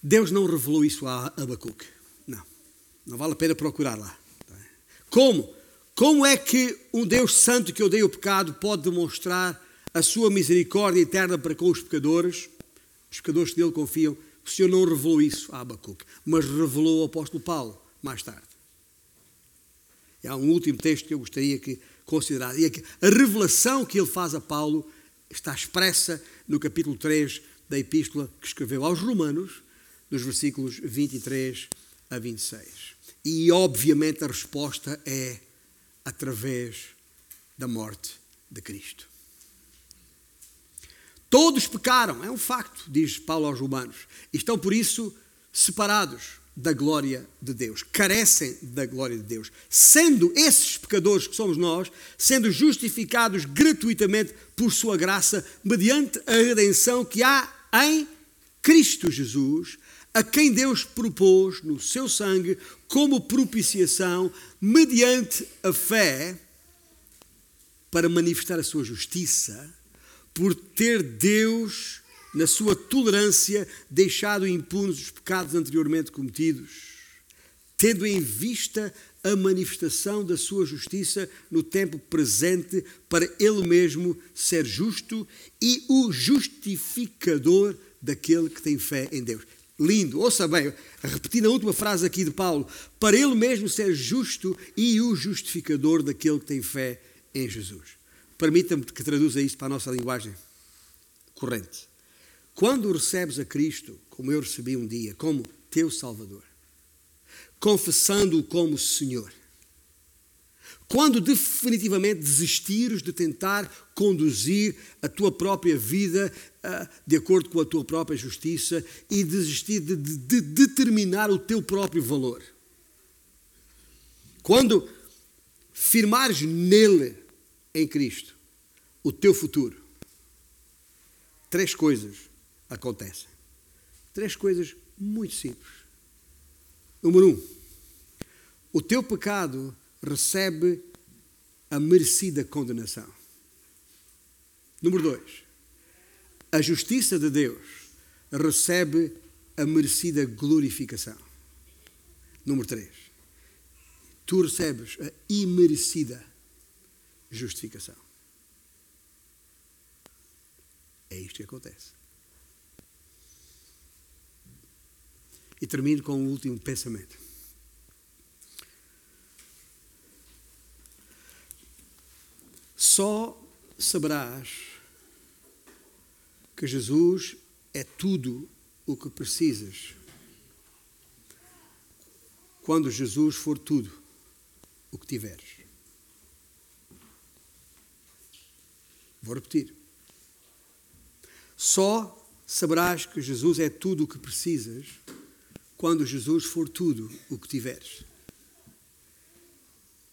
Deus não revelou isso a Abacuque. Não. Não vale a pena procurar lá. Como? Como é que um Deus santo que odeia o pecado pode demonstrar a sua misericórdia eterna para com os pecadores? Os pecadores que nele confiam. O Senhor não revelou isso a Abacuque, mas revelou ao apóstolo Paulo mais tarde. E há um último texto que eu gostaria que considerasse. É a revelação que ele faz a Paulo está expressa no capítulo 3 da epístola que escreveu aos Romanos, dos versículos 23 a 26. E, obviamente, a resposta é através da morte de Cristo. Todos pecaram, é um facto, diz Paulo aos Romanos, estão por isso separados da glória de Deus, carecem da glória de Deus, sendo esses pecadores que somos nós, sendo justificados gratuitamente por Sua graça, mediante a redenção que há em Cristo Jesus, a quem Deus propôs no seu sangue como propiciação, mediante a fé, para manifestar a sua justiça, por ter Deus, na sua tolerância, deixado impunes os pecados anteriormente cometidos, tendo em vista a manifestação da sua justiça no tempo presente, para ele mesmo ser justo e o justificador daquele que tem fé em Deus lindo. Ouça bem, repetindo a última frase aqui de Paulo: para ele mesmo ser justo e o justificador daquele que tem fé em Jesus. Permita-me que traduza isto para a nossa linguagem corrente. Quando recebes a Cristo, como eu recebi um dia, como teu Salvador, confessando-o como Senhor, quando definitivamente desistires de tentar conduzir a tua própria vida uh, de acordo com a tua própria justiça e desistir de, de, de determinar o teu próprio valor. Quando firmares nele, em Cristo, o teu futuro, três coisas acontecem. Três coisas muito simples. Número um, o teu pecado recebe a merecida condenação. Número dois, a justiça de Deus recebe a merecida glorificação. Número três, tu recebes a imerecida justificação. É isto que acontece. E termino com um último pensamento. Só saberás que Jesus é tudo o que precisas quando Jesus for tudo o que tiveres. Vou repetir. Só saberás que Jesus é tudo o que precisas quando Jesus for tudo o que tiveres.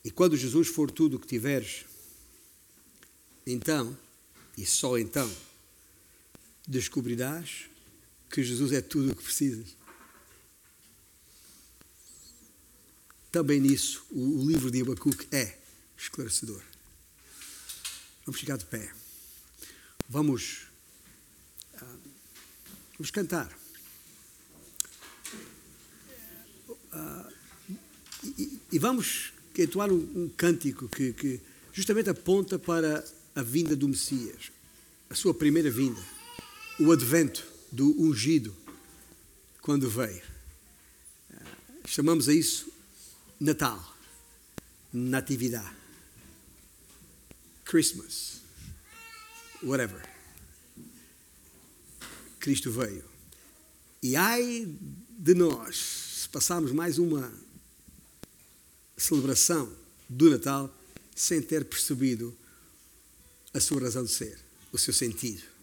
E quando Jesus for tudo o que tiveres, então, e só então, descobrirás que Jesus é tudo o que precisas. Também nisso, o, livro de Abacuque é esclarecedor. Vamos ficar de pé. Vamos, uh, vamos cantar. Uh, e, e, vamos entoar um, um cântico que, que justamente aponta para a vinda do Messias, a sua primeira vinda, o advento do ungido quando veio. Chamamos a isso Natal, Natividade, Christmas, whatever. Cristo veio. E ai de nós, se passarmos mais uma celebração do Natal sem ter percebido a sua razão de ser, o seu sentido.